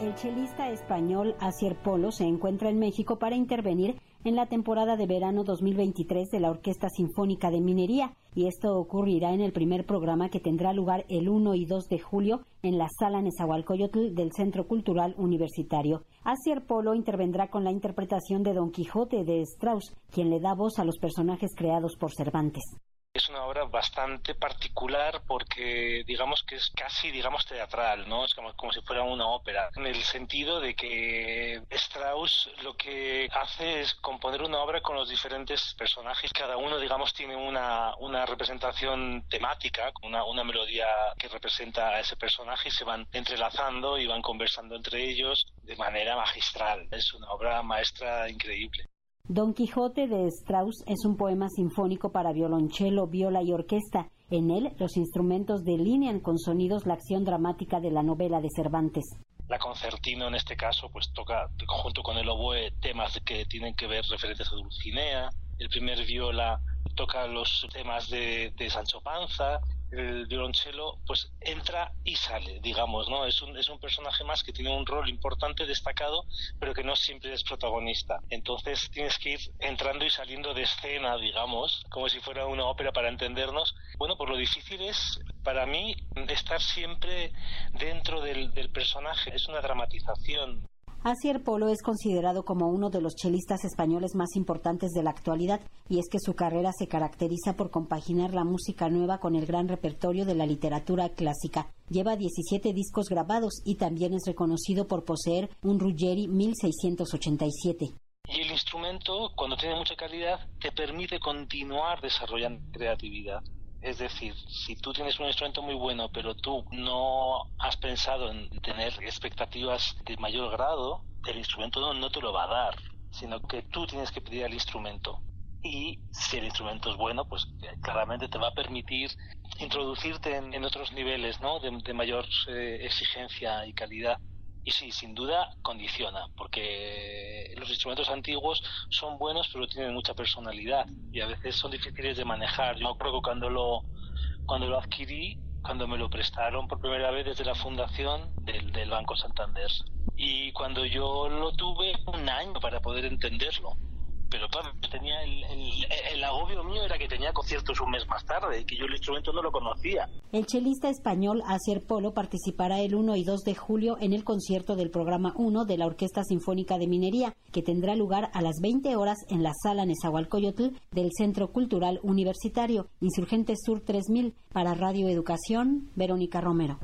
El chelista español Asier Polo se encuentra en México para intervenir en la temporada de verano 2023 de la Orquesta Sinfónica de Minería y esto ocurrirá en el primer programa que tendrá lugar el 1 y 2 de julio en la Sala Nezahualcóyotl del Centro Cultural Universitario. Asier Polo intervendrá con la interpretación de Don Quijote de Strauss, quien le da voz a los personajes creados por Cervantes. Es una obra bastante particular porque digamos que es casi digamos teatral, ¿no? Es como, si fuera una ópera, en el sentido de que Strauss lo que hace es componer una obra con los diferentes personajes, cada uno digamos tiene una, una representación temática, una, una melodía que representa a ese personaje y se van entrelazando y van conversando entre ellos de manera magistral. Es una obra maestra increíble. Don Quijote de Strauss es un poema sinfónico para violonchelo, viola y orquesta. En él, los instrumentos delinean con sonidos la acción dramática de la novela de Cervantes. La concertino en este caso pues toca junto con el oboe temas que tienen que ver referentes a Dulcinea. El primer viola toca los temas de Sancho Panza el violonchelo pues entra y sale, digamos, ¿no? Es un, es un personaje más que tiene un rol importante, destacado, pero que no siempre es protagonista. Entonces tienes que ir entrando y saliendo de escena, digamos, como si fuera una ópera para entendernos. Bueno, pues lo difícil es, para mí, estar siempre dentro del, del personaje. Es una dramatización. Asier Polo es considerado como uno de los chelistas españoles más importantes de la actualidad y es que su carrera se caracteriza por compaginar la música nueva con el gran repertorio de la literatura clásica. Lleva 17 discos grabados y también es reconocido por poseer un Ruggeri 1687. Y el instrumento, cuando tiene mucha calidad, te permite continuar desarrollando creatividad. Es decir, si tú tienes un instrumento muy bueno, pero tú no has pensado en tener expectativas de mayor grado, el instrumento no, te lo va a dar, sino que tú tienes que pedir al instrumento. Y si el instrumento es bueno, pues claramente te va a permitir introducirte en, otros niveles ¿no? de, mayor eh, exigencia y calidad. Y sí, sin duda condiciona, porque los instrumentos antiguos son buenos, pero tienen mucha personalidad y a veces son difíciles de manejar. Yo creo que cuando lo, cuando lo adquirí, cuando me lo prestaron por primera vez desde la fundación del, del Banco Santander. Y cuando yo lo tuve, un año para poder entenderlo pero claro, tenía el, el, agobio mío era que tenía conciertos un mes más tarde y que yo el instrumento no lo conocía. El chelista español Asier Polo participará el 1 y 2 de julio en el concierto del programa 1 de la Orquesta Sinfónica de Minería, que tendrá lugar a las 20 horas en la sala Nezahualcóyotl del Centro Cultural Universitario, Insurgente Sur 3000, para Radio Educación, Verónica Romero.